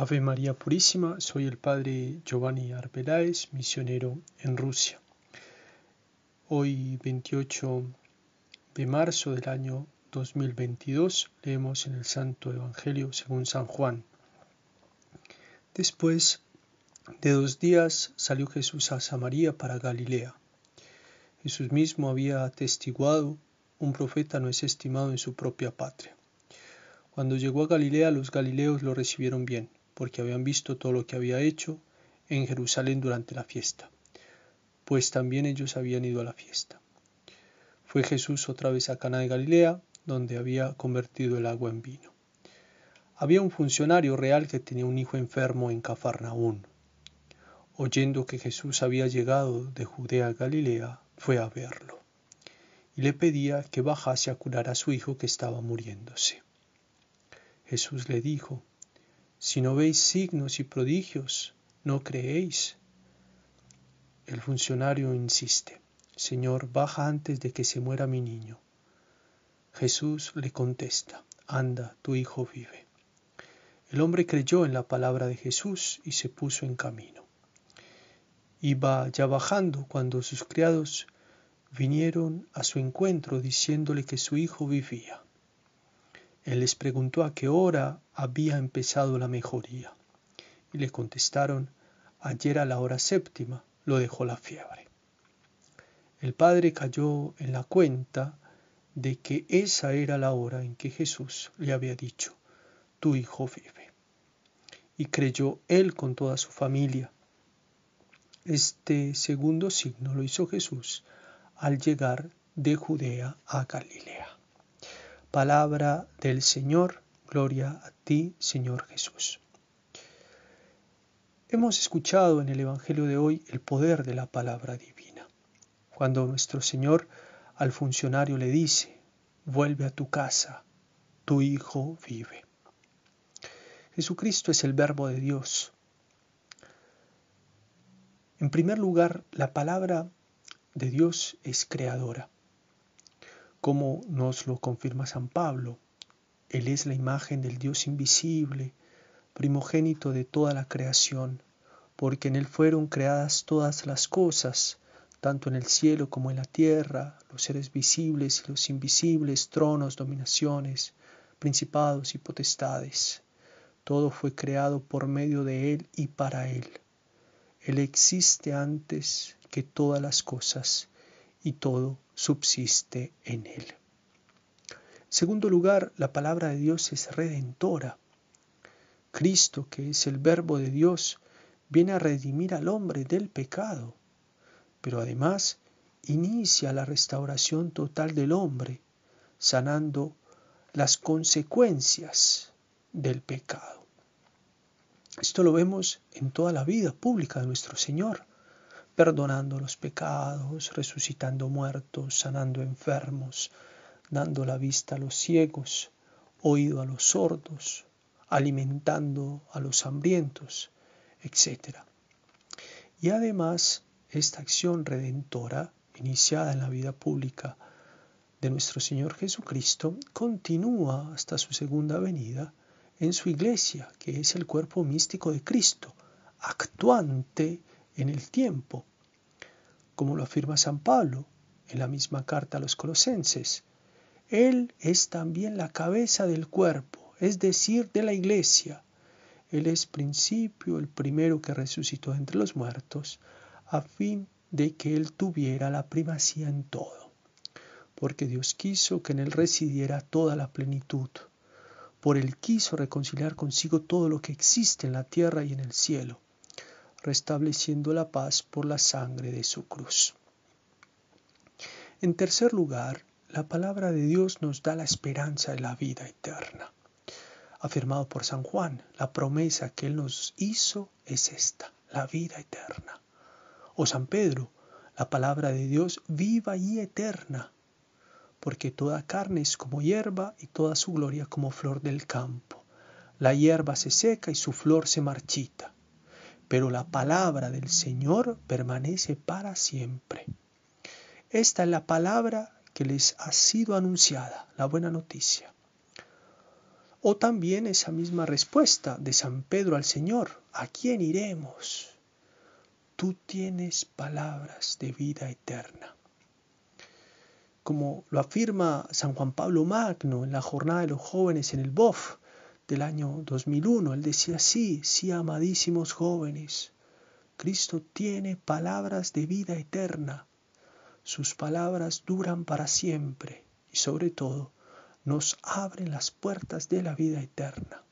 Ave María Purísima, soy el Padre Giovanni Arbeláez, misionero en Rusia. Hoy 28 de marzo del año 2022 leemos en el Santo Evangelio según San Juan. Después de dos días salió Jesús a Samaria para Galilea. Jesús mismo había atestiguado, un profeta no es estimado en su propia patria. Cuando llegó a Galilea los galileos lo recibieron bien, porque habían visto todo lo que había hecho en Jerusalén durante la fiesta, pues también ellos habían ido a la fiesta. Fue Jesús otra vez a Cana de Galilea, donde había convertido el agua en vino. Había un funcionario real que tenía un hijo enfermo en Cafarnaún. Oyendo que Jesús había llegado de Judea a Galilea, fue a verlo y le pedía que bajase a curar a su hijo que estaba muriéndose. Jesús le dijo, Si no veis signos y prodigios, ¿no creéis? El funcionario insiste, Señor, baja antes de que se muera mi niño. Jesús le contesta, Anda, tu hijo vive. El hombre creyó en la palabra de Jesús y se puso en camino. Iba ya bajando cuando sus criados vinieron a su encuentro diciéndole que su hijo vivía. Él les preguntó a qué hora había empezado la mejoría. Y le contestaron, ayer a la hora séptima lo dejó la fiebre. El padre cayó en la cuenta de que esa era la hora en que Jesús le había dicho, tu hijo vive. Y creyó él con toda su familia. Este segundo signo lo hizo Jesús al llegar de Judea a Galilea. Palabra del Señor, gloria a ti, Señor Jesús. Hemos escuchado en el Evangelio de hoy el poder de la palabra divina. Cuando nuestro Señor al funcionario le dice, vuelve a tu casa, tu hijo vive. Jesucristo es el verbo de Dios. En primer lugar, la palabra de Dios es creadora como nos lo confirma San Pablo. Él es la imagen del Dios invisible, primogénito de toda la creación, porque en Él fueron creadas todas las cosas, tanto en el cielo como en la tierra, los seres visibles y los invisibles, tronos, dominaciones, principados y potestades. Todo fue creado por medio de Él y para Él. Él existe antes que todas las cosas y todo subsiste en él. Segundo lugar, la palabra de Dios es redentora. Cristo, que es el verbo de Dios, viene a redimir al hombre del pecado, pero además inicia la restauración total del hombre, sanando las consecuencias del pecado. Esto lo vemos en toda la vida pública de nuestro Señor perdonando los pecados, resucitando muertos, sanando enfermos, dando la vista a los ciegos, oído a los sordos, alimentando a los hambrientos, etc. Y además, esta acción redentora, iniciada en la vida pública de nuestro Señor Jesucristo, continúa hasta su segunda venida en su iglesia, que es el cuerpo místico de Cristo, actuante en el tiempo, como lo afirma San Pablo en la misma carta a los colosenses. Él es también la cabeza del cuerpo, es decir, de la iglesia. Él es principio, el primero que resucitó entre los muertos, a fin de que Él tuviera la primacía en todo. Porque Dios quiso que en Él residiera toda la plenitud. Por Él quiso reconciliar consigo todo lo que existe en la tierra y en el cielo restableciendo la paz por la sangre de su cruz. En tercer lugar, la palabra de Dios nos da la esperanza de la vida eterna. Afirmado por San Juan, la promesa que Él nos hizo es esta, la vida eterna. O San Pedro, la palabra de Dios viva y eterna, porque toda carne es como hierba y toda su gloria como flor del campo. La hierba se seca y su flor se marchita, pero la palabra del Señor permanece para siempre. Esta es la palabra que les ha sido anunciada, la buena noticia. O también esa misma respuesta de San Pedro al Señor, ¿a quién iremos? Tú tienes palabras de vida eterna. Como lo afirma San Juan Pablo Magno en la jornada de los jóvenes en el BOF del año 2001, él decía, sí, sí, amadísimos jóvenes, Cristo tiene palabras de vida eterna. Sus palabras duran para siempre y sobre todo nos abren las puertas de la vida eterna.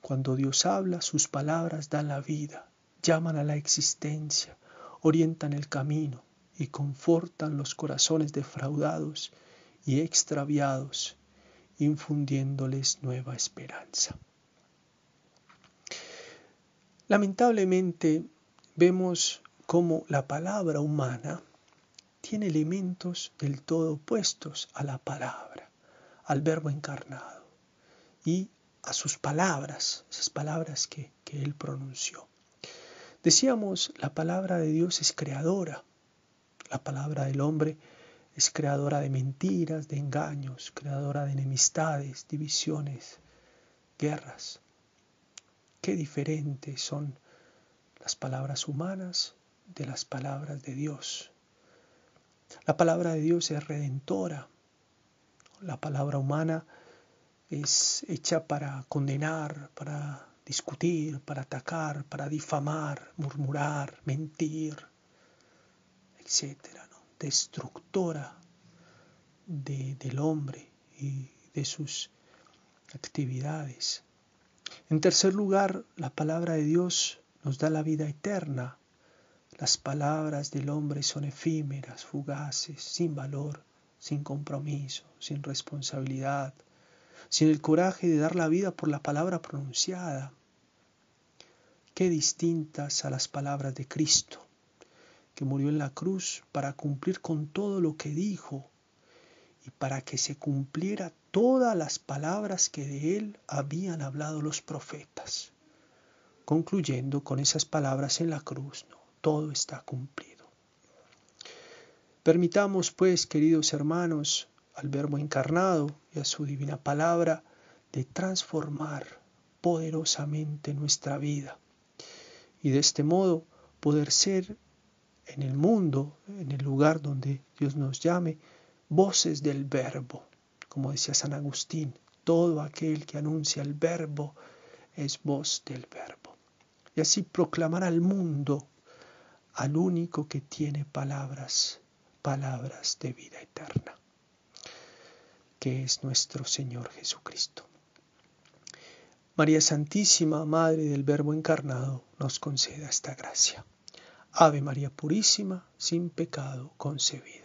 Cuando Dios habla, sus palabras dan la vida, llaman a la existencia, orientan el camino y confortan los corazones defraudados y extraviados, infundiéndoles nueva esperanza. Lamentablemente vemos cómo la palabra humana tiene elementos del todo opuestos a la palabra, al verbo encarnado y a sus palabras, esas palabras que, que él pronunció. Decíamos, la palabra de Dios es creadora, la palabra del hombre es creadora de mentiras, de engaños, creadora de enemistades, divisiones, guerras. Qué diferentes son las palabras humanas de las palabras de Dios. La palabra de Dios es redentora. La palabra humana es hecha para condenar, para discutir, para atacar, para difamar, murmurar, mentir, etc. Destructora del hombre y de sus actividades. En tercer lugar, la palabra de Dios nos da la vida eterna. Las palabras del hombre son efímeras, fugaces, sin valor, sin compromiso, sin responsabilidad, sin el coraje de dar la vida por la palabra pronunciada. Qué distintas a las palabras de Cristo, que murió en la cruz para cumplir con todo lo que dijo y para que se cumpliera todas las palabras que de él habían hablado los profetas concluyendo con esas palabras en la cruz, todo está cumplido. Permitamos pues, queridos hermanos, al Verbo encarnado y a su divina palabra, de transformar poderosamente nuestra vida y de este modo poder ser en el mundo, en el lugar donde Dios nos llame, voces del Verbo, como decía San Agustín, todo aquel que anuncia el Verbo es voz del Verbo y así proclamar al mundo al único que tiene palabras, palabras de vida eterna, que es nuestro Señor Jesucristo. María Santísima, Madre del Verbo encarnado, nos conceda esta gracia. Ave María Purísima, sin pecado concebida.